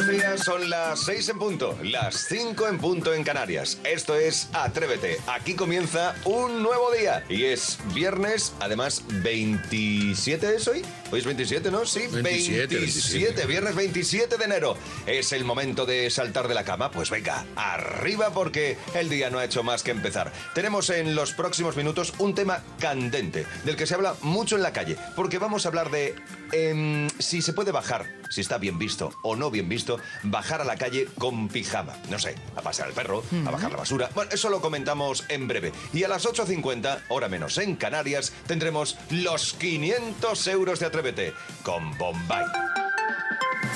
Buenos días, son las 6 en punto, las 5 en punto en Canarias. Esto es Atrévete. Aquí comienza un nuevo día y es viernes, además 27 es hoy. Hoy es 27, ¿no? Sí, 27, 27, viernes 27 de enero. Es el momento de saltar de la cama. Pues venga, arriba porque el día no ha hecho más que empezar. Tenemos en los próximos minutos un tema candente, del que se habla mucho en la calle, porque vamos a hablar de em, si se puede bajar, si está bien visto o no bien visto, bajar a la calle con pijama. No sé, a pasear al perro, a bajar la basura. Bueno, eso lo comentamos en breve. Y a las 8.50, hora menos en Canarias, tendremos los 500 euros de Atrévete con Bombay.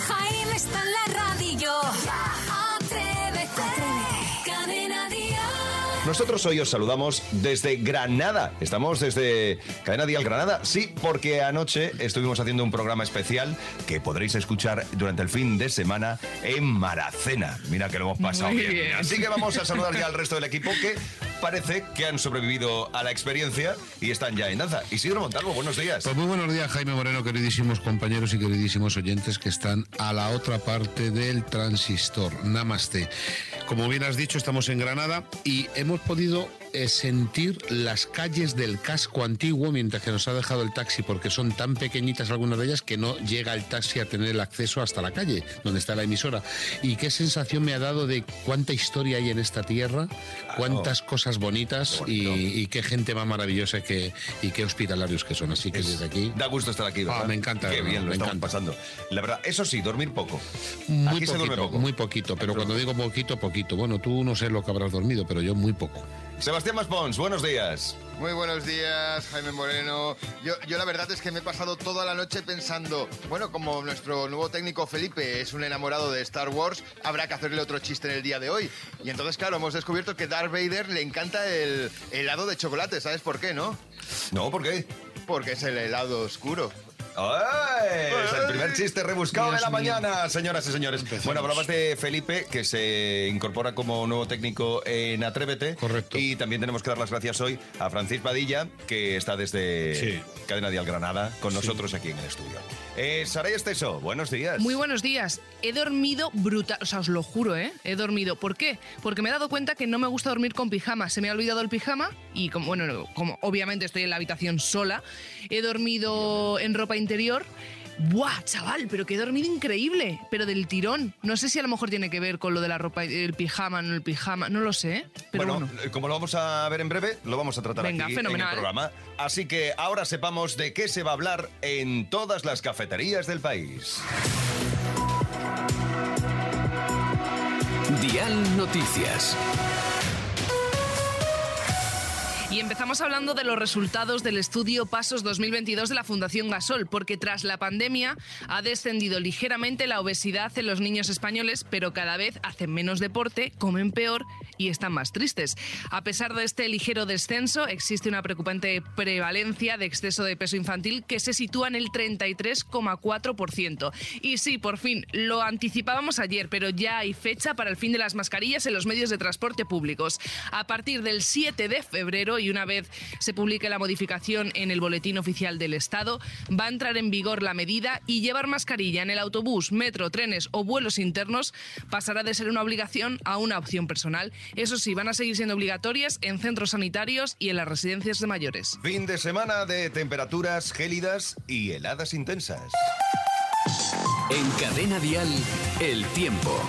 Jaime está en la radio. Nosotros hoy os saludamos desde Granada. Estamos desde Cadena Dial Granada. Sí, porque anoche estuvimos haciendo un programa especial que podréis escuchar durante el fin de semana en Maracena. Mira que lo hemos pasado bien. Así que vamos a saludar ya al resto del equipo que parece que han sobrevivido a la experiencia y están ya en danza. Isidro Montalvo, buenos días. Pues muy buenos días, Jaime Moreno, queridísimos compañeros y queridísimos oyentes que están a la otra parte del transistor. Namaste. Como bien has dicho, estamos en Granada y hemos podido sentir las calles del casco antiguo mientras que nos ha dejado el taxi porque son tan pequeñitas algunas de ellas que no llega el taxi a tener el acceso hasta la calle donde está la emisora. Y qué sensación me ha dado de cuánta historia hay en esta tierra, cuántas cosas bonitas y, qué gente más maravillosa que, y qué hospitalarios que son. Así que Es- desde aquí... Da gusto estar aquí, ¿verdad? Ah, me encanta, Qué bien lo me estamos encanta. pasando. La verdad, eso sí, dormir poco. Muy aquí se duerme poquito, poco. muy poquito, pero cuando digo poquito, poquito. Bueno, tú no sé lo que habrás dormido, pero yo muy poco. Sebastián Maspons, buenos días. Muy buenos días, Jaime Moreno. Yo, yo la verdad es que me he pasado toda la noche pensando, bueno, como nuestro nuevo técnico Felipe es un enamorado de Star Wars, habrá que hacerle otro chiste en el día de hoy. Y entonces, claro, hemos descubierto que Darth Vader le encanta el helado de chocolate, ¿sabes por qué, no? No, ¿por qué? Porque es el helado oscuro. ¡Ay! Es el primer chiste rebuscado Dios de la mío. mañana, señoras y señores. Empezamos. Bueno, hablabas de Felipe, que se incorpora como nuevo técnico en Atrévete. Correcto. Y también tenemos que dar las gracias hoy a Francis Padilla, que está desde Sí. Cadena Dial Granada con nosotros aquí en el estudio. Eh, Saray Esteso, buenos días. Muy buenos días. He dormido brutal, o sea, os lo juro, ¿eh? He dormido. ¿Por qué? Porque me he dado cuenta que no me gusta dormir con pijama. Se me ha olvidado el pijama y como, bueno, no, como obviamente estoy en la habitación sola, he dormido en ropa interior. ¡Buah, chaval! Pero que he dormido increíble, pero del tirón. No sé si a lo mejor tiene que ver con lo de la ropa, el pijama, no el pijama, no lo sé, ¿eh? Pero bueno, bueno. eh, como lo vamos a ver en breve, lo vamos a tratar Venga, aquí fenomenal. en el programa. Así que ahora sepamos de qué se va a hablar en todas las cafeterías del país. Dial Noticias. Y empezamos hablando de los resultados del estudio Pasos 2022 de la Fundación Gasol, porque tras la pandemia ha descendido ligeramente la obesidad en los niños españoles, pero cada vez hacen menos deporte, comen peor y están más tristes. A pesar de este ligero descenso, existe una preocupante prevalencia de exceso de peso infantil que se sitúa en el 33,4%. Y sí, por fin, lo anticipábamos ayer, pero ya hay fecha para el fin de las mascarillas en los medios de transporte públicos. A partir del 7 de febrero y una vez se publique la modificación en el Boletín Oficial del Estado, va a entrar en vigor la medida y llevar mascarilla en el autobús, metro, trenes o vuelos internos pasará de ser una obligación a una opción personal. Eso sí, van a seguir siendo obligatorias en centros sanitarios y en las residencias de mayores. Fin de semana de temperaturas gélidas y heladas intensas. En Cadena Dial, el tiempo.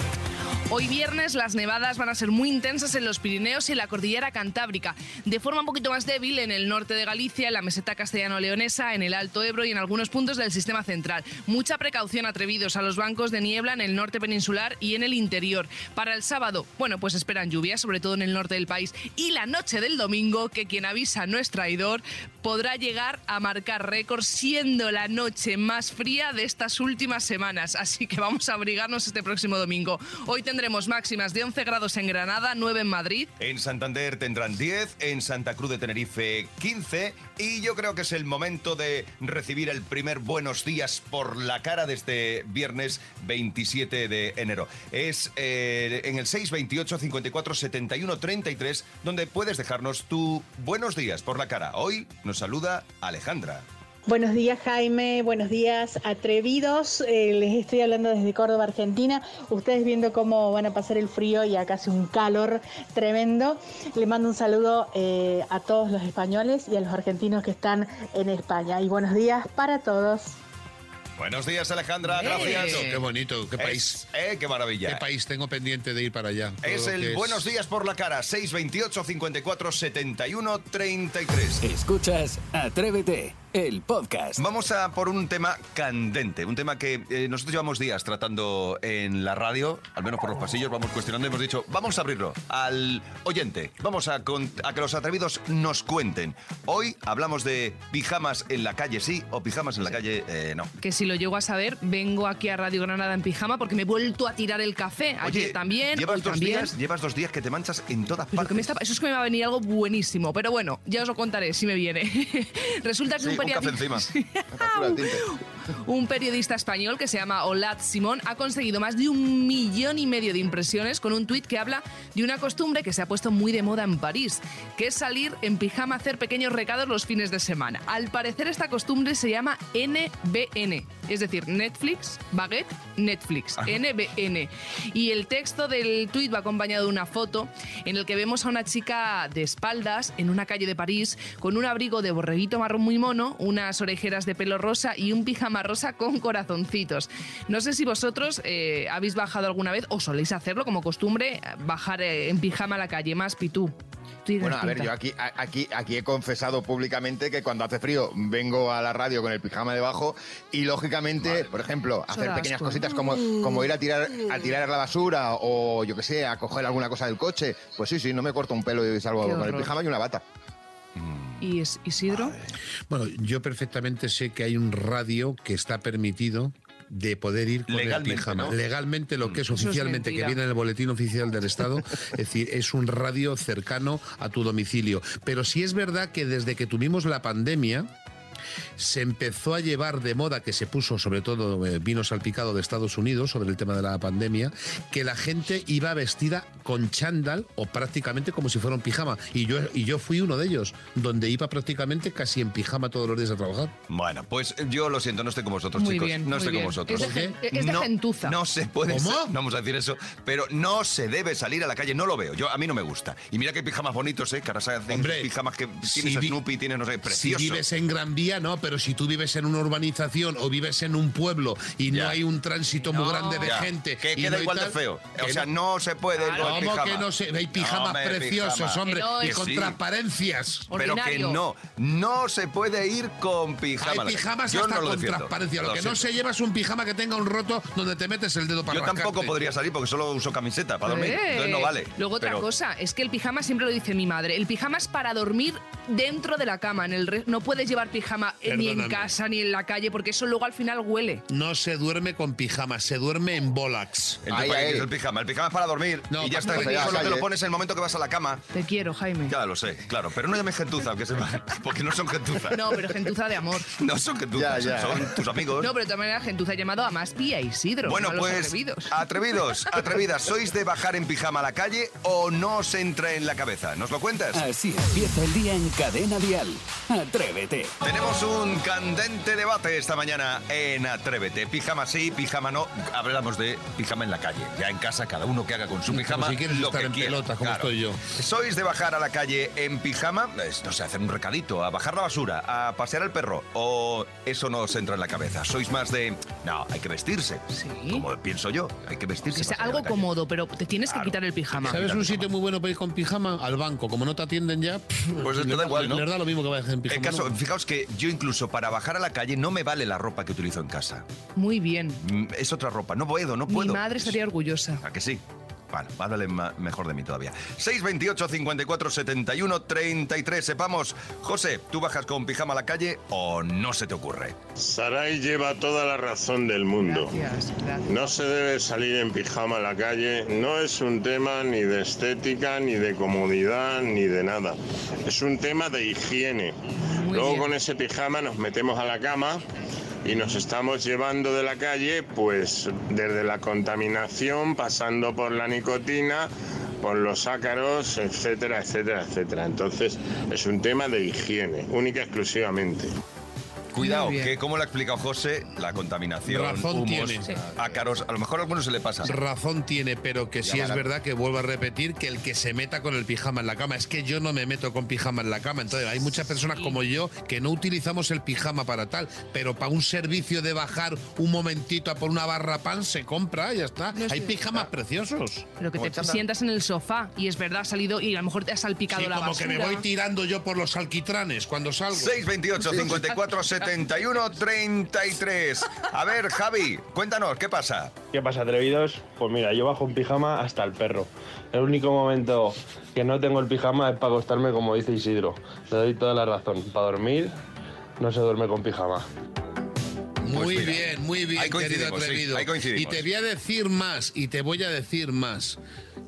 Hoy viernes las nevadas van a ser muy intensas en los Pirineos y en la cordillera Cantábrica, de forma un poquito más débil en el norte de Galicia, en la meseta castellano-leonesa, en el Alto Ebro y en algunos puntos del sistema central. Mucha precaución atrevidos a los bancos de niebla en el norte peninsular y en el interior. Para el sábado, bueno, pues esperan lluvias, sobre todo en el norte del país. Y la noche del domingo, que quien avisa no es traidor, podrá llegar a marcar récord siendo la noche más fría de estas últimas semanas. Así que vamos a abrigarnos este próximo domingo. Hoy tendremos máximas de 11 grados en Granada, 9 en Madrid. En Santander tendrán 10, en Santa Cruz de Tenerife 15 y yo creo que es el momento de recibir el primer buenos días por la cara de este viernes 27 de enero. Es eh, en el 628 54 71 33 donde puedes dejarnos tu buenos días por la cara. Hoy nos saluda Alejandra. Buenos días Jaime, buenos días atrevidos. Eh, les estoy hablando desde Córdoba, Argentina. Ustedes viendo cómo van a pasar el frío y acá hace un calor tremendo. Le mando un saludo eh, a todos los españoles y a los argentinos que están en España. Y buenos días para todos. Buenos días Alejandra, gracias. Qué bonito, qué país. Es- eh, qué maravilla. Qué país tengo pendiente de ir para allá. Es el es- Buenos Días por la Cara, 628 54 71 33. Escuchas Atrévete, el podcast. Vamos a por un tema candente, un tema que eh, nosotros llevamos días tratando en la radio, al menos por los pasillos, vamos cuestionando y hemos dicho, vamos a abrirlo al oyente, vamos a, con- a que los atrevidos nos cuenten. Hoy hablamos de pijamas en la calle sí o pijamas en la calle eh, no. Que si lo llego a saber, vengo aquí a Radio Granada en pijama porque me he vuelto a tirar el café. Ayer también, llevas hoy dos también. días, llevas dos días que te manchas en todas Pero que partes. me está- eso es que me va a venir algo buenísimo. Pero bueno, ya os lo contaré si me viene. Resulta que Sí, un, un café encima. El tinte. Un periodista español que se llama Olat Simón ha conseguido más de un millón y medio de impresiones con un tuit que habla de una costumbre que se ha puesto muy de moda en París, que es salir en pijama a hacer pequeños recados los fines de semana. Al parecer esta costumbre se llama NBN, es decir, Netflix, Baguette, Netflix, NBN. Y el texto del tuit va acompañado de una foto en el que vemos a una chica de espaldas en una calle de París con un abrigo de borreguito marrón muy mono, unas orejeras de pelo rosa y un pijama rosa con corazoncitos. No sé si vosotros eh, habéis bajado alguna vez o soléis hacerlo como costumbre, bajar eh, en pijama a la calle, más pitú. Bueno, a ver, yo aquí, a- aquí, aquí he confesado públicamente que cuando hace frío vengo a la radio con el pijama debajo y lógicamente, por ejemplo, hacer pequeñas asco. cositas como, como ir a tirar, a tirar la basura o yo que sé, a coger alguna cosa del coche, pues sí, sí, no me corto un pelo y salgo Qué con el pijama y una bata. ¿Y es- Isidro? Bueno, yo perfectamente sé que hay un radio que está permitido de poder ir con Legalmente, el pijama. ¿no? Legalmente, lo que es Eso es oficialmente, que viene en el boletín oficial del Estado, es decir, es un radio cercano a tu domicilio. Pero sí es verdad que desde que tuvimos la pandemia, se empezó a llevar de moda, que se puso sobre todo eh, vino salpicado de Estados Unidos sobre el tema de la pandemia, que la gente iba vestida con chándal o prácticamente como si fuera un pijama. Y yo, y yo fui uno de ellos, donde iba prácticamente casi en pijama todos los días a trabajar. Bueno, pues yo lo siento, no estoy con vosotros, Muy chicos. bien, no estoy bien. con vosotros. Es de, gen- es de no, gentuza. No se puede. ¿Cómo? No vamos a decir eso, pero no se debe salir a la calle. No lo veo. Yo a mí no me gusta. Y mira que hay pijamas bonitos, ¿eh? Que ahora se hacen Hombre, pijamas que si tienes a vi- Snoopy, tienes no sé, Si precioso. vives en Gran Vía, no, pero si tú vives en una urbanización o vives en un pueblo y Ya. no hay un tránsito muy grande de Ya, gente. que queda no igual de tal, feo. O sea, no se puede ir con ¿Cómo pijama. que no se? Hay pijamas Hombre, preciosos, pijama. hombre, Que no, y con sí. transparencias. Pero que no, no se puede ir con pijama. a Hay pijamas Yo hasta no lo con transparencia. Lo, Lo que no se lleva es un pijama que tenga un roto donde te metes el dedo para Yo tampoco podría salir porque solo uso camiseta para dormir. Eh. Entonces no vale. Luego otra Pero- cosa, es que el pijama siempre lo dice mi madre. El pijama es para dormir dentro de la cama. En el re- no puedes llevar pijama eh, ni en casa ni en la calle porque eso luego al final huele. No se duerme con pijama, se duerme en bolax. Entonces, Ahí, ¿para qué ahí. quieres el pijama? El pijama es para dormir No, y ya está. Solo te lo pones en el momento que vas a la cama. Te quiero, Jaime. Ya lo sé, claro. Pero no llames gentuza, que se porque no son gentuza. No, pero gentuza de amor. No son gentuza, Ya, ya. son tus amigos. No, pero de todas maneras, gentuza ha llamado a Maspi y a Isidro. Bueno, a pues atrevidos. atrevidos, atrevidas, ¿sois de bajar en pijama a la calle o no os entra en la cabeza? ¿Nos lo cuentas? Así empieza el día en Cadena Dial. Atrévete. Tenemos un candente debate esta mañana en Atrévete. Pijama sí, pijama no. Hablamos de pijama en la calle. Ya en casa, cada uno que haga con su Como pijama si quieres lo estar que en quiera. pelota, como estoy yo. ¿Sois de bajar a la calle en pijama? No sé, hacer un recadito, a bajar la basura, a pasear al perro. ¿O eso no os entra en la cabeza? ¿Sois más de, no, hay que vestirse? Sí. Como pienso yo, hay que vestirse. Que algo cómodo, pero te tienes que Claro. quitar el pijama. ¿Sabes un sitio muy bueno para ir con pijama? Al banco. Como no te atienden ya, Pues te les da igual, ¿no? les da lo mismo que vayas en pijama. El caso, ¿no? fijaos que yo incluso para bajar a la calle no me vale la ropa que utilizo en casa. Muy bien. Mm, Es otra ropa, no puedo, no Mi puedo. madre estaría orgullosa. ¿A que sí? Bueno, háblale ma- mejor de mí todavía. 628 54 71 33. Sepamos, José, ¿tú bajas con pijama a la calle o no se te ocurre? Sarai lleva toda la razón del mundo. Gracias, gracias. No se debe salir en pijama a la calle. No es un tema ni de estética, ni de comodidad, ni de nada. Es un tema de higiene. Muy Luego bien. con ese pijama nos metemos a la cama y nos estamos llevando de la calle, pues desde la contaminación, pasando por la nicotina, por los ácaros, etcétera, etcétera, etcétera. Entonces es un tema de higiene, única y exclusivamente. Cuidado, que como lo ha explicado José, la contaminación, Razón humos, tiene. Ácaros, a lo mejor a algunos se le pasa. Razón tiene, pero que sí es verdad que vuelvo a repetir que el que se meta con el pijama en la cama, es que yo no me meto con pijama en la cama. Entonces hay muchas personas como yo que no utilizamos el pijama para tal, pero para un servicio de bajar un momentito a por una barra pan se compra y ya está. No hay pijamas preciosos. Pero que te sientas en el sofá y es verdad, has salido y a lo mejor te has salpicado Sí, la como basura. que me voy tirando yo por los alquitranes cuando salgo. 628 54 71 33. A ver, Javi, cuéntanos, ¿qué pasa? ¿Qué pasa, atrevidos? Pues mira, yo bajo un pijama hasta el perro. El único momento que no tengo el pijama es para acostarme, como dice Isidro. Le doy toda la razón. Para dormir no se duerme con pijama. Muy Pues bien, muy bien, ahí querido sí, atrevido. y te voy a decir más, y te voy a decir más,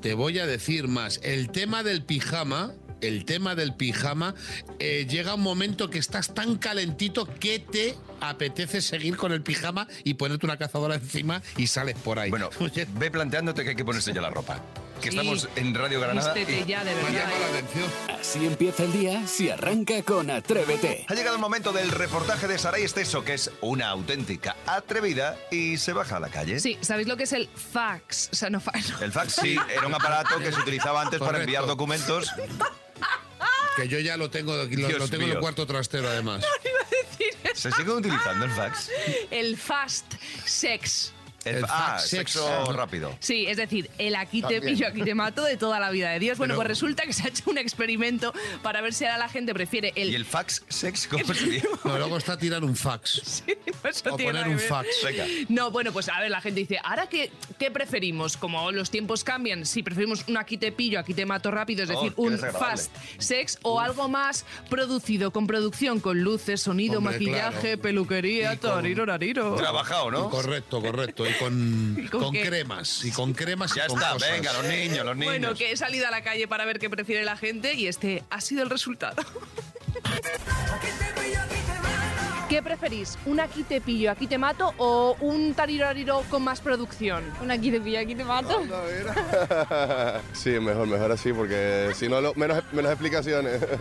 te voy a decir más. El tema del pijama, el tema del pijama, eh, llega un momento que estás tan calentito que te apetece seguir con el pijama y ponerte una cazadora encima y sales por ahí. Bueno, ve planteándote que hay que ponerse ya la ropa. Que Sí. estamos en Radio Granada. Vístete y- ya, de verdad. llamado la ¿eh? atención. Así empieza el día si arranca con Atrévete. Ha llegado el momento del reportaje de Saray Esteso, que es una auténtica atrevida y se baja a la calle. Sí, ¿sabéis lo que es el fax? O sea, no fax. no. El fax sí, era un aparato que se utilizaba antes para enviar documentos. Que yo ya lo tengo, lo, Dios lo tengo en el cuarto trastero además. ¿Se sigue utilizando el fax? El fast sex. El, El ah, sexo rápido. Sí, es decir, el aquí te También. pillo, aquí te mato de toda la vida de Dios. Bueno, Pero- pues resulta que se ha hecho un experimento para ver si ahora la gente prefiere el... ¿Y el fax sex cómo sería? No, luego está tirar un fax. Sí, no, eso O tiene poner un fax. Venga. No, bueno, pues a ver, la gente dice, ¿ahora qué, qué preferimos? Como los tiempos cambian, si preferimos un aquí te pillo, aquí te mato rápido, es Oh, decir, un fast sex o algo más producido, con producción, con luces, sonido, Hombre, maquillaje, claro. peluquería, tariro, rariro. Trabajado, ¿no? Correcto, correcto. Y con, ¿Y con con cremas. Y con cremas Ya y con está, cosas. venga, los niños, los niños. Bueno, que he salido a la calle para ver qué prefiere la gente y este ha sido el resultado. ¿Qué preferís? ¿Un aquí te pillo, aquí te mato o un tarirariro con más producción? Un aquí te pillo, aquí te mato. sí, mejor, mejor así, porque si no, lo- menos, menos explicaciones.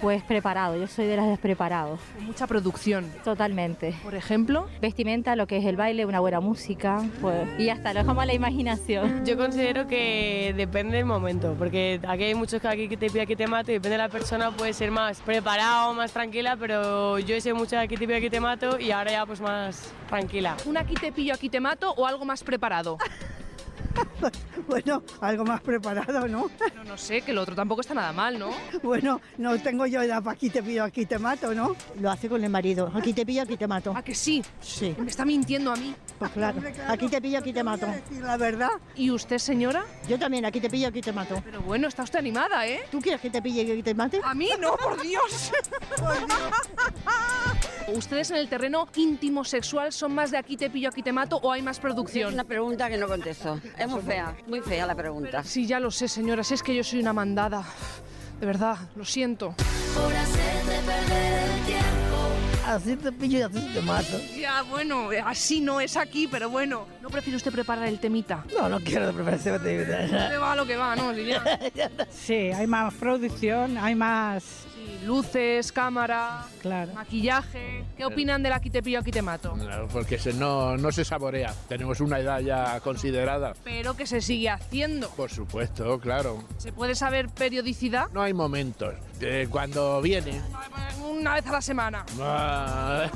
Pues preparado, yo soy de las despreparados. Mucha producción. Totalmente. Por ejemplo, Vestimenta, lo que es el baile, una buena música, pues. Y ya está, lo dejamos a la imaginación. Yo considero que depende del momento, porque aquí hay muchos que aquí te pide que te mato y depende de la persona, puede ser más preparado, más tranquila, pero yo sé mucho que te pide que te mato y ahora ya pues más tranquila. ¿un aquí te pillo, aquí te mato o algo más preparado? Bueno, algo más preparado, ¿no? No, no sé, que lo otro tampoco está nada mal, ¿no? Bueno, no tengo yo edad para aquí te pido, aquí te mato, ¿no? Lo hace con el marido. Aquí te pillo, aquí te mato. ¿A que sí? Sí, Me está mintiendo a mí. pues claro. Aquí te pillo, aquí te mato. La verdad. ¿Y usted, señora? Yo también, aquí te pillo, aquí te mato. Pero bueno, está usted animada, ¿eh? ¿Tú quieres que te pille y que te mate? A mí no, por Dios. ¿Ustedes en el terreno íntimo sexual son más de aquí te pillo, aquí te mato o hay más producción? Una pregunta que no contesto. Es muy fea, muy fea la pregunta. Sí, ya lo sé, señora, si es que yo soy una mandada. De verdad, lo siento. Así te pillo y así te mato. Ya, bueno, así no es aquí, pero bueno. ¿No prefiere usted preparar el temita? No, no quiero de preparación. Que va lo que va, ¿no? Si ya. Sí, hay más producción, hay más... Luces, cámara, Claro. maquillaje. ¿Qué opinan del aquí te pillo, aquí te mato? porque se- no, no se saborea. Tenemos una edad ya considerada. Pero que se sigue haciendo. Por supuesto, claro. ¿Se puede saber periodicidad? No hay momentos. Eh, cuando viene. Una vez a la semana. Ah,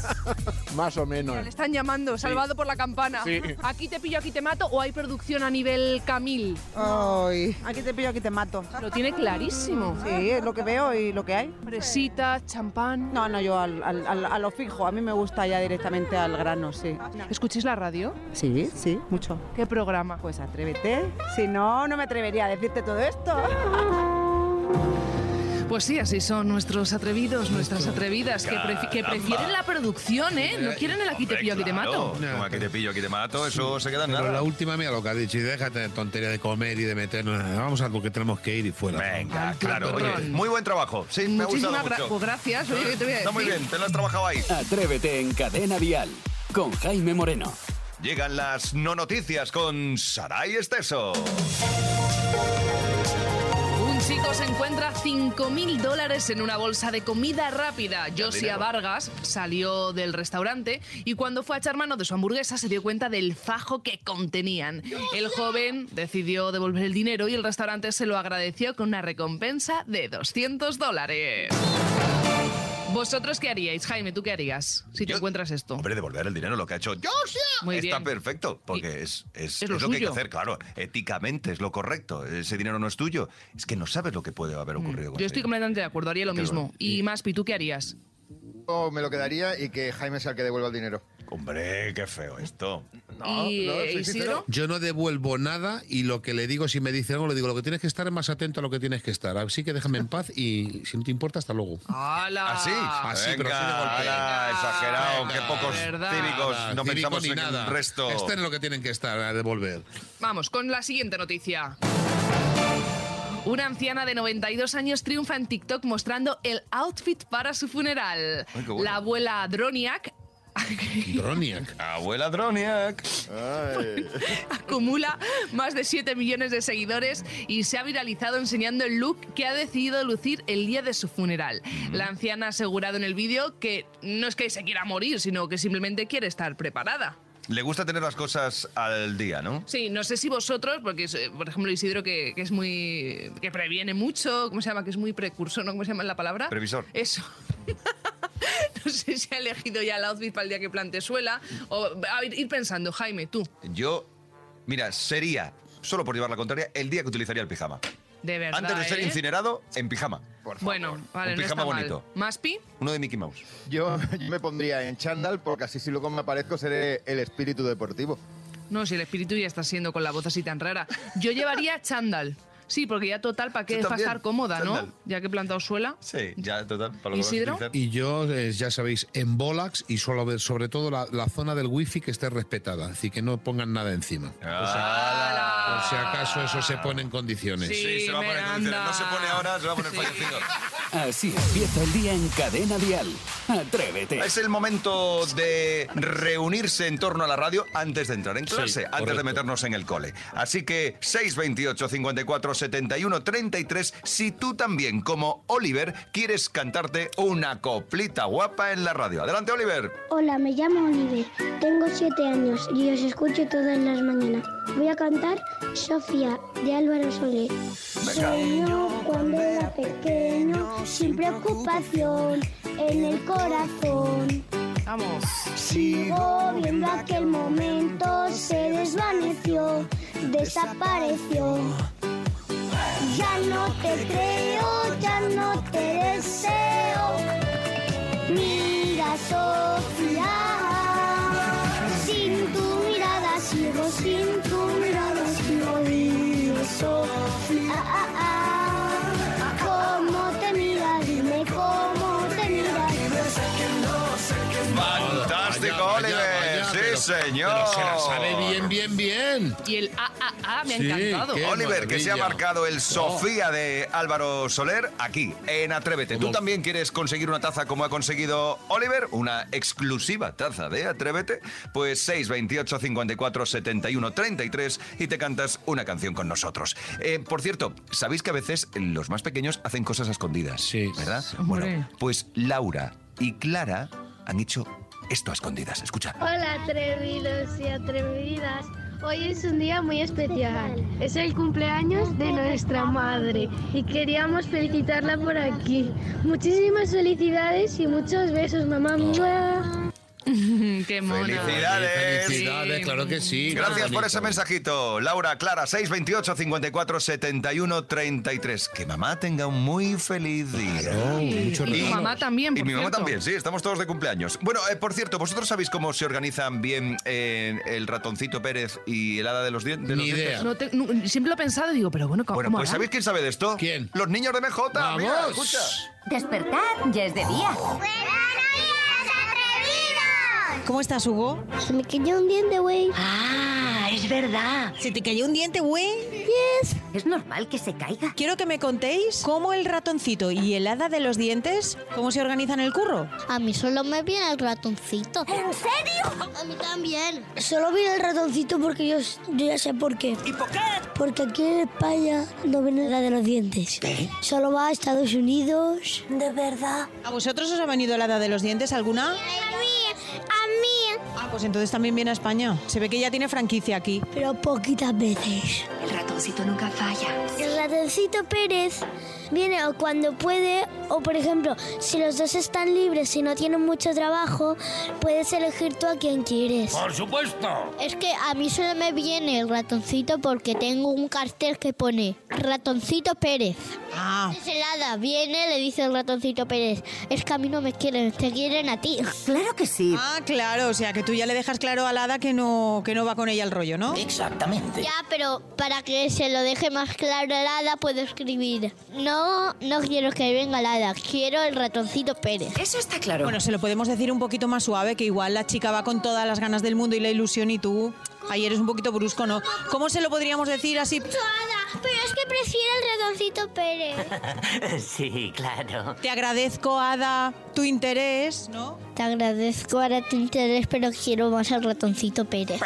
Más o menos. Le están llamando, salvado por la campana. Sí. Aquí te pillo, aquí te mato, o hay producción a nivel Camil. Ay, aquí te pillo, aquí te mato. Lo tiene clarísimo. Sí, es lo que veo y lo que hay. Fresitas, champán. No, no, yo al- al- al- a lo fijo. A mí me gusta ya directamente al grano, sí. ¿Escucháis la radio? Sí, sí, mucho. ¿Qué programa? Pues atrévete. Si no, no me atrevería a decirte todo esto. Pues sí, así son nuestros atrevidos, nuestras atrevidas, que, prefi- que prefieren la producción, ¿eh? No quieren el aquí te pillo, aquí te mato. Claro, como aquí te pillo, aquí te mato, eso se queda en Pero nada. la última mía lo que ha dicho, y déjate de tontería de comer y de meternos. Vamos a porque tenemos que ir y fuera. Venga, claro. Oye, muy buen trabajo. Sí, me ha gustado Muchísimas gra- mucho. pues gracias. Oye, ¿qué te voy a Está muy bien, te lo has trabajado ahí. Atrévete en Cadena Dial con Jaime Moreno. Llegan las no noticias con Saray Esteso. Se encuentra 5.000 dólares en una bolsa de comida rápida. Josia. Vargas salió del restaurante y cuando fue a echar mano de su hamburguesa se dio cuenta del fajo que contenían. El joven decidió devolver el dinero y el restaurante se lo agradeció con una recompensa de 200 dólares. ¿Vosotros qué haríais? Jaime, ¿tú qué harías si te encuentras esto? Hombre, devolver el dinero, lo que ha hecho. Muy Está bien. perfecto, porque es, es, es lo es lo que hay que hacer, claro. Éticamente es lo correcto. Ese dinero no es tuyo. Es que no sabes lo que puede haber ocurrido con Mm. Yo ese estoy completamente de acuerdo, haría lo mismo. bueno. Y Maspi, ¿tú qué harías? Yo me lo quedaría y que Jaime sea el que devuelva el dinero. Hombre, qué feo esto. ¿Y no, soy sincero. Isidro? Yo no devuelvo nada y lo que le digo, si me dice algo, le digo, lo que tienes que estar es más atento a lo que tienes que estar. Así que déjame en paz y si no te importa, hasta luego. ¡Hala! ¿Así? Así, pero así de golpe. exagerado. Venga, qué pocos verdad. cívicos. No cívico pensamos ni en nada. el resto. Estén en lo que tienen que estar, a devolver. Vamos con la siguiente noticia. Una anciana de 92 años triunfa en TikTok mostrando el outfit para su funeral. Ay, qué bueno. La abuela Droniak Droniak. Abuela Droniak. acumula más de 7 millones de seguidores y se ha viralizado enseñando el look que ha decidido lucir el día de su funeral. La anciana ha asegurado en el vídeo que no es que se quiera morir, sino que simplemente quiere estar preparada. Le gusta tener las cosas al día, ¿no? Sí, no sé si vosotros, porque es, eh, por ejemplo Isidro que, que es muy... que previene mucho, ¿cómo se llama? Que es muy precursor, ¿no? ¿Cómo se llama la palabra? Previsor. Eso. no sé si ha elegido ya el outfit para el día que plante suela. O a ver, ir pensando, Jaime, tú, Yo, mira, sería, solo por llevar la contraria, el día que utilizaría el pijama. De verdad. Antes de ser ¿eh? incinerado, en pijama. Bueno, vale, Un no pijama está bonito. mal. ¿Maspi? Uno de Mickey Mouse. Yo, me pondría en chándal porque así si luego me aparezco seré el espíritu deportivo. No, si el espíritu ya está siendo con la voz así tan rara. Yo llevaría chándal. Sí, porque ya total, ¿para qué es estar cómoda, chándal. no? Ya que he plantado suela. Sí, ya, total. Para lo que ¿Isidro? utilizar. Y yo, eh, ya sabéis, en Bolax y solo ver sobre todo la, la zona del wifi que esté respetada. Así que no pongan nada encima. ¡Hala! Por si acaso eso se pone en condiciones. Sí, Sí, se va a poner en condiciones. No se pone ahora, se va a poner fallecido. Así empieza el día en Cadena Dial. Atrévete. Es el momento de reunirse en torno a la radio antes de entrar en Sí, clase, antes de meternos en el cole. Así que 628 54 71 33, si tú también, como Oliver, quieres cantarte una coplita guapa en la radio. Adelante, Oliver. Hola, me llamo Oliver, tengo siete años y os escucho todas las mañanas. Voy a cantar Sofía de Álvaro Soler. Soñó cuando era pequeño, sin preocupación en el corazón. Vamos. Sigo viendo aquel momento, se desvaneció, desapareció. Ya no te creo, ya no te deseo. Señor. Pero se la sabe bien, bien, bien. Y el A, A, A me ha Sí, encantado. qué Oliver, que se ha maravilla. marcado el Sofía de Álvaro Soler aquí en Atrévete. ¿Tú también quieres conseguir una taza como ha conseguido Oliver? Una exclusiva taza de Atrévete. Pues 628 54 71 33 y te cantas una canción con nosotros. Eh, por cierto, ¿sabéis que a veces los más pequeños hacen cosas a escondidas? Sí. ¿Verdad? Hombre. Bueno, pues Laura y Clara han hecho esto a escondidas. Escucha. Hola atrevidos y atrevidas. Hoy es un día muy especial. Es el cumpleaños de nuestra madre y queríamos felicitarla por aquí. Muchísimas felicidades y muchos besos, mamá. ¡Mua! Qué mona. Felicidades. Felicidades, claro que sí. Gracias por ese mensajito. Laura, Clara, 628 54 71 33. Que mamá tenga un muy feliz día. mucho Y- Mi mamá también, Y por mi mamá también, sí, estamos todos de cumpleaños. Bueno, eh, por cierto, ¿vosotros sabéis cómo se organizan bien eh, el ratoncito Pérez y el hada de los, dien- de los Ni idea. dientes? No te- no, siempre lo he pensado y digo, pero bueno, ¿cómo, Bueno, pues harán? ¿sabéis quién sabe de esto? ¿Quién? Los niños de MJ. Mira, ¡Vamos! escucha. Despertad, ya es de día. ¿Cómo estás, Hugo? Se me cayó un diente, güey. Ah, es verdad. ¿Se te cayó un diente, güey? Yes. Es normal que se caiga. Quiero que me contéis cómo el ratoncito y el hada de los dientes, cómo se organizan el curro. A mí solo me viene el ratoncito. ¿En serio? A mí también. Solo viene el ratoncito porque yo, yo ya sé por qué. ¿Y por qué? Porque aquí en España no viene la de los dientes. Solo va a Estados Unidos. ¿De verdad? ¿A vosotros os ha venido el hada de los dientes alguna? Pues entonces también viene a España. Se ve que ya tiene franquicia aquí. Pero poquitas veces. El ratoncito nunca falla. El ratoncito Pérez viene o cuando puede, o por ejemplo, si los dos están libres y no tienen mucho trabajo, puedes elegir tú a quien quieres. Por supuesto. Es que a mí solo me viene el ratoncito porque tengo un cartel que pone Ratoncito Pérez. Ah, Es el hada, viene, le dice el ratoncito Pérez. Es que a mí no me quieren, te quieren a ti. Claro que sí. ah, claro, o sea que tú ya le dejas claro al hada que no, que no va con ella el rollo, ¿no? Exactamente. Ya, pero para que se lo deje más claro el hada, puedo escribir. No, no quiero que venga el hada, quiero el ratoncito Pérez. Eso está claro. Bueno, se lo podemos decir un poquito más suave, que igual la chica va con todas las ganas del mundo y la ilusión y tú ahí eres un poquito brusco, ¿no? ¿Cómo se lo podríamos decir así? Pero es que prefiero el ratoncito Pérez. sí, claro. Te agradezco, Ada, tu interés, ¿no? Te agradezco ahora tu interés, pero quiero más al ratoncito Pérez.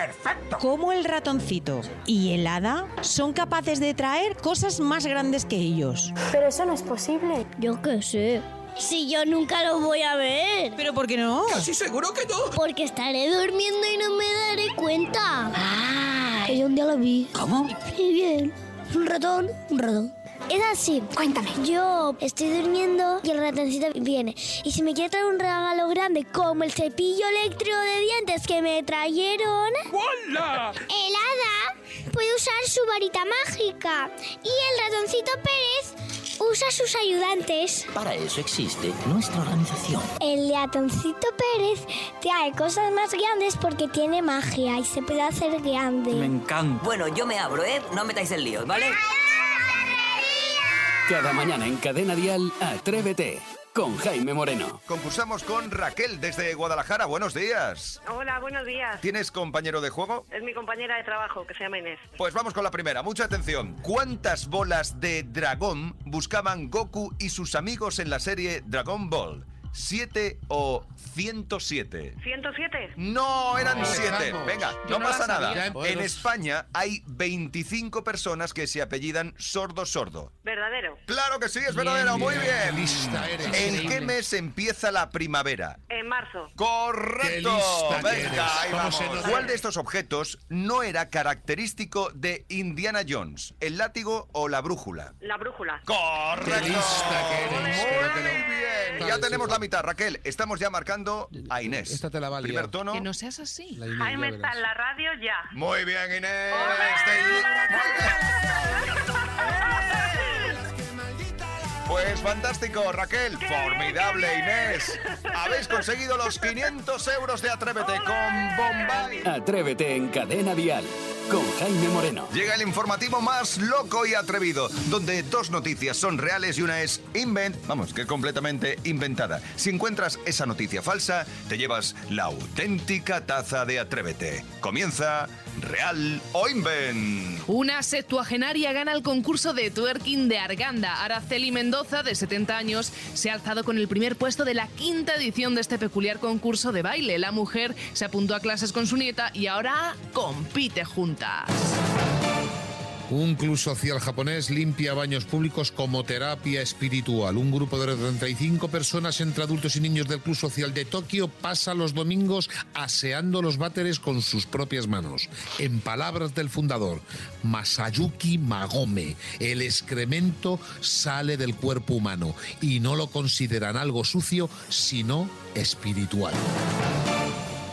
¿Cómo el ratoncito y el hada son capaces de traer cosas más grandes que ellos? Pero eso no es posible. Yo qué sé. Si yo nunca lo voy a ver. ¿Pero por qué no? Casi seguro que no. Porque estaré durmiendo y no me daré cuenta. Ah, Que yo un día lo vi. ¿Cómo? Y bien. Un ratón, un ratón. Es así. cuéntame. Yo estoy durmiendo y el ratoncito viene. Y si me quiere traer un regalo grande, como el cepillo eléctrico de dientes que me trajeron, ¡Hola! el hada puede usar su varita mágica. Y el ratoncito Pérez usa sus ayudantes. Para eso existe nuestra organización. El ratoncito Pérez trae cosas más grandes porque tiene magia y se puede hacer grande. encanta. Bueno, yo me abro, ¿eh? No metáis el lío, ¿vale? Cada mañana en Cadena Dial, Atrévete con Jaime Moreno. Concursamos con Raquel desde Guadalajara. Buenos días. Hola, buenos días. ¿Tienes compañero de juego? Es mi compañera de trabajo, que se llama Inés. Pues vamos con la primera. Mucha atención. ¿Cuántas bolas de dragón buscaban Goku y sus amigos en la serie Dragon Ball? ¿Siete o 107? ¿107? No, eran No, siete. dejamos. Venga, Yo no pasa nada. En Bueno. España hay 25 personas que se apellidan Sordo Sordo. ¿Verdadero? Claro que sí, es verdadero. Muy bien. Lista eres. ¿En qué mes empieza la primavera? En marzo. Correcto. Lista eres. Venga, ahí ¿Cómo vamos. ¿Cuál de estos objetos no era característico de Indiana Jones? ¿El látigo o la brújula? La brújula. Correcto. Qué lista que eres. Muy bien. Ya tenemos la mitad, Raquel. Estamos ya marcando a Inés. Esta te la va a Primer tono. Que no seas así. La Inés, Jaime está en la radio ya. Muy bien, Inés. Pues fantástico, Raquel. Formidable, Inés. Habéis conseguido los 500 euros de Atrévete con Bombay. Atrévete en Cadena Dial con Jaime Moreno. Llega el informativo más loco y atrevido, donde dos noticias son reales y una es invent, vamos, que completamente inventada. Si encuentras esa noticia falsa, te llevas la auténtica taza de Atrévete. Comienza Real o Invent. Una septuagenaria gana el concurso de twerking de Arganda. Araceli Mendoza, de 70 años, se ha alzado con el primer puesto de la quinta edición de este peculiar concurso de baile. La mujer se apuntó a clases con su nieta y ahora compite juntas. Un club social japonés limpia baños públicos como terapia espiritual. Un grupo de 35 personas entre adultos y niños del club social de Tokio pasa los domingos aseando los váteres con sus propias manos. En palabras del fundador, Masayuki Magome, el excremento sale del cuerpo humano y no lo consideran algo sucio, sino espiritual.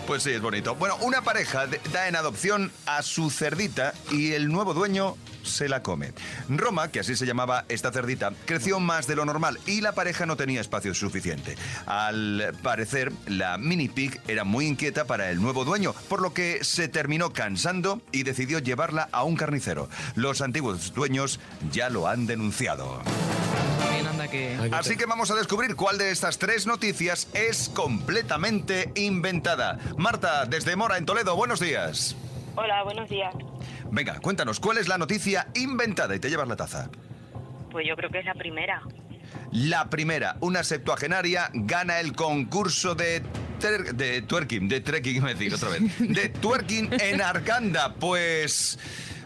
Pues sí, es bonito. Bueno, una pareja da en adopción a su cerdita y el nuevo dueño se la come. Roma, que así se llamaba esta cerdita, creció más de lo normal y la pareja no tenía espacio suficiente. Al parecer, la mini pig era muy inquieta para el nuevo dueño, por lo que se terminó cansando y decidió llevarla a un carnicero. Los antiguos dueños ya lo han denunciado. Que... Así que vamos a descubrir cuál de estas tres noticias es completamente inventada. Marta, desde Mora, en Toledo, buenos días. Hola, buenos días. Venga, cuéntanos, ¿cuál es la noticia inventada? Y te llevas la taza. Pues yo creo que es la primera. La primera, una septuagenaria gana el concurso de, de twerking, de trekking, iba a decir otra vez, de twerking en Arganda. Pues,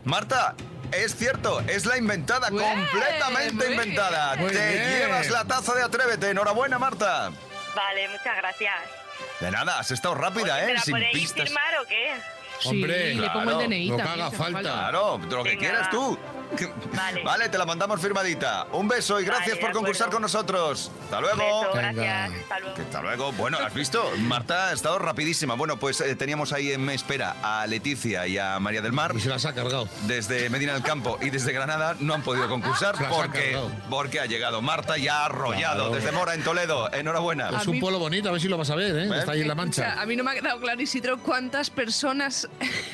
Marta, es cierto, es la inventada, completamente inventada. bien. Te bien. llevas la taza de Atrévete. Enhorabuena, Marta. Vale, muchas gracias. De nada, has estado rápida, ¿Me ¿eh? la Sin podéis pistas. firmar o qué? Hombre, le pongo el DNI lo que haga falta. falta. Claro, lo que Venga, quieras tú. Vale. te la mandamos firmadita. Un beso y gracias Vale, por concursar con nosotros. Hasta luego. Beso, gracias. Hasta luego. Hasta luego. Bueno, ¿has visto? Marta ha estado rapidísima. Bueno, pues eh, teníamos ahí en espera a Leticia y a María del Mar. Y se las ha cargado. Desde Medina del Campo y desde Granada no han podido concursar las ha porque, porque ha llegado Marta y ha arrollado Claro. desde Mora en Toledo. Enhorabuena. Es un pueblo bonito, a ver si lo vas a ver, ¿eh? Está ahí en La O sea, Mancha. a mí no me ha quedado claro, Isidro, cuántas personas...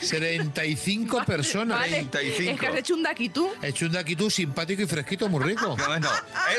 35 personas. Vale, Es que has hecho un daquitú. He hecho un daquitú simpático y fresquito, muy rico. Bueno,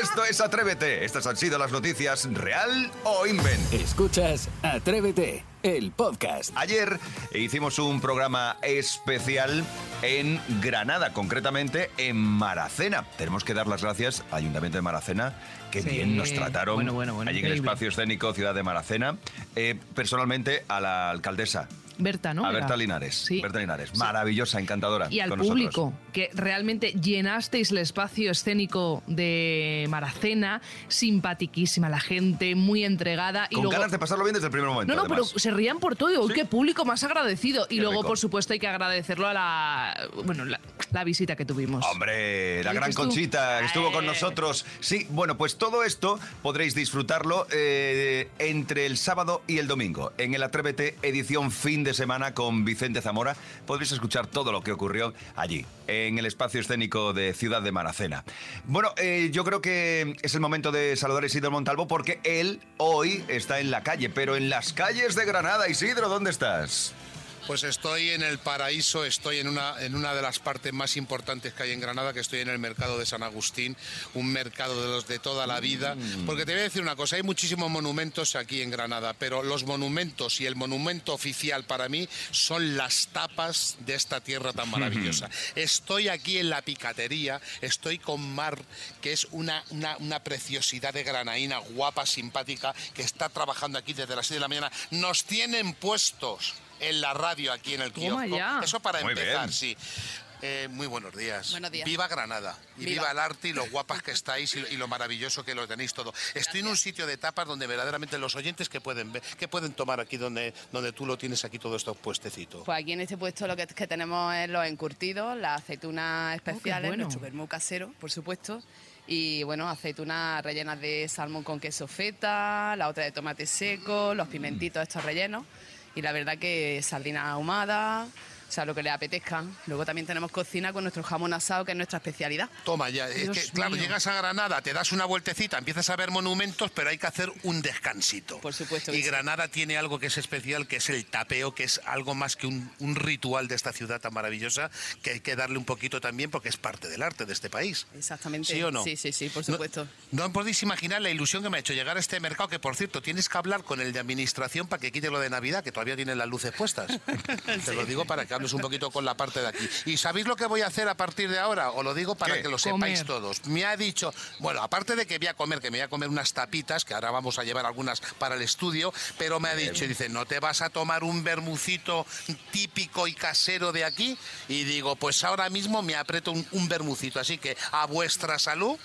esto es Atrévete. Estas han sido las noticias real o invent. Escuchas Atrévete, el podcast. Ayer hicimos un programa especial en Granada, concretamente en Maracena. Tenemos que dar las gracias al Ayuntamiento de Maracena, que Sí. bien nos trataron Bueno, bueno, bueno, allí en el espacio escénico Ciudad de Maracena. Eh, personalmente a la alcaldesa, Berta, ¿no? a Era. Berta Linares. Berta Linares, maravillosa, encantadora. Y al con público, nosotros. que realmente llenasteis el espacio escénico de Maracena, simpatiquísima la gente, muy entregada. y Con luego... ganas de pasarlo bien desde el primer momento. No, no, además. pero se rían por todo. y, uy, qué público más agradecido. Y Qué luego, rico. por supuesto, hay que agradecerlo a la, bueno, la, la visita que tuvimos. Hombre, la ¿Qué gran? Conchita que estuvo con Eh. nosotros. Sí, bueno, pues todo esto podréis disfrutarlo eh, entre el sábado y el domingo. En el Atrévete, edición fin de semana con Vicente Zamora, podréis escuchar todo lo que ocurrió allí, en el espacio escénico de Ciudad de Maracena. Bueno, eh, yo creo que es el momento de saludar a Isidro Montalvo porque él hoy está en la calle, pero en las calles de Granada. Isidro, ¿dónde estás? Pues estoy en el paraíso, estoy en una, en una de las partes más importantes que hay en Granada, que estoy en el mercado de San Agustín, un mercado de los de toda la vida. Porque te voy a decir una cosa, hay muchísimos monumentos aquí en Granada, pero los monumentos y el monumento oficial para mí son las tapas de esta tierra tan maravillosa. Estoy aquí en la picatería, estoy con Mar, que es una, una, una preciosidad de granaína guapa, simpática, que está trabajando aquí desde las 6 de la mañana. Nos tienen puestos en la radio aquí en el kiosco. ya. Eso para Muy empezar, bien. sí. Eh, muy buenos días. Buenos días. Viva Granada. Y viva. Viva. el arte y lo guapas que estáis y, y lo maravilloso que lo tenéis todo. Estoy en un sitio de tapas donde verdaderamente los oyentes que pueden ver, que pueden tomar aquí donde, donde tú lo tienes aquí todo esto puestecito. Pues aquí en este puesto lo que, que tenemos es los encurtidos, las aceitunas especiales, bueno. nuestro vermú casero, por supuesto. Y bueno, aceitunas rellenas de salmón con queso feta, la otra de tomate seco, los pimentitos estos rellenos. Y la verdad que sardina ahumada, o sea, lo que le apetezca. Luego también tenemos cocina con nuestro jamón asado, que es nuestra especialidad. Toma ya, es Dios que claro, llegas a Granada, te das una vueltecita, empiezas a ver monumentos, pero hay que hacer un descansito. Por supuesto Y sí. Granada tiene algo que es especial, que es el tapeo, que es algo más que un, un ritual de esta ciudad tan maravillosa, que hay que darle un poquito también porque es parte del arte de este país. Exactamente. ¿Sí o no? Sí, sí, sí, por No- supuesto. No, podéis imaginar la ilusión que me ha hecho llegar a este mercado, que por cierto, tienes que hablar con el de administración para que quite lo de Navidad, que todavía tienen las luces puestas. Te lo digo para que un poquito con la parte de aquí. ¿Y sabéis lo que voy a hacer a partir de ahora? Os lo digo para ¿Qué? que lo sepáis Comer. todos. Me ha dicho, bueno, aparte de que voy a comer, que me voy a comer unas tapitas, que ahora vamos a llevar algunas para el estudio, pero me ha dicho, dice, ¿no te vas a tomar un bermucito típico y casero de aquí? Y digo, pues ahora mismo me aprieto un, un bermucito. Así que a vuestra salud.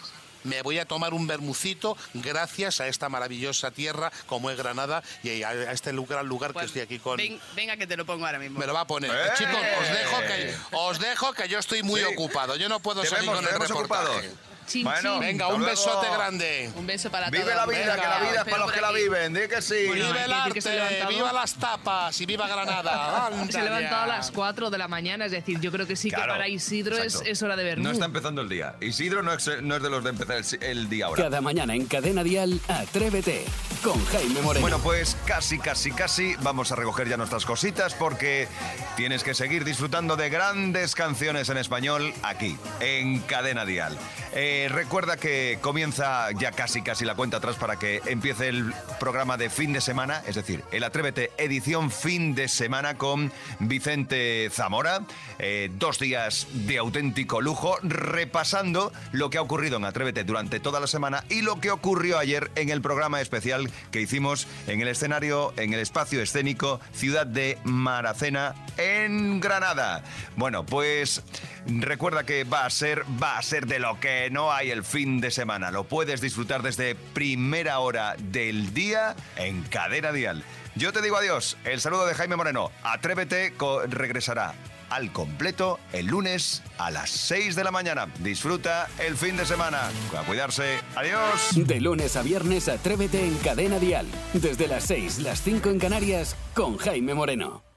Me voy a tomar un bermucito gracias a esta maravillosa tierra como es Granada y a a este lugar, lugar que estoy aquí con... Ven- venga que te lo pongo ahora mismo. Me lo va a poner. ¡Eh! Chicos, os dejo que os dejo que yo estoy muy Sí. ocupado. Yo no puedo Te salir vemos, con el reportaje. ocupados. Chin, Bueno, chin. Venga, un luego. besote grande. Un beso para Vive todos. la vida, Venga. que la vida es para los que la viven, di que sí. Bueno, ¡Viva hay el arte! ¡Viva las tapas! ¡Y viva Granada! Se ha ¡Anda levantado a las 4 de la mañana, es decir, yo creo que sí Claro, que para Isidro es, hora de ver. No está empezando el día. Isidro no es, no es de los de empezar el, el día ahora. Cada mañana en Cadena Dial, Atrévete con Jaime Moreno. Bueno, pues casi, casi, casi vamos a recoger ya nuestras cositas porque tienes que seguir disfrutando de grandes canciones en español aquí, en Cadena Dial. Eh, recuerda que comienza ya casi, casi la cuenta atrás para que empiece el programa de fin de semana, es decir, el Atrévete edición fin de semana con Vicente Zamora. Eh, dos días de auténtico lujo, repasando lo que ha ocurrido en Atrévete durante toda la semana y lo que ocurrió ayer en el programa especial que hicimos en el escenario, en el espacio escénico Ciudad de Maracena en Granada. Bueno, pues recuerda que va a ser, va a ser de lo que no hay el fin de semana. Lo puedes disfrutar desde primera hora del día en Cadena Dial. Yo te digo adiós. El saludo de Jaime Moreno. Atrévete regresará al completo el lunes a las 6 de la mañana. Disfruta el fin de semana. A cuidarse. Adiós. De lunes a viernes, Atrévete en Cadena Dial. Desde las 6, las 5 en Canarias, con Jaime Moreno.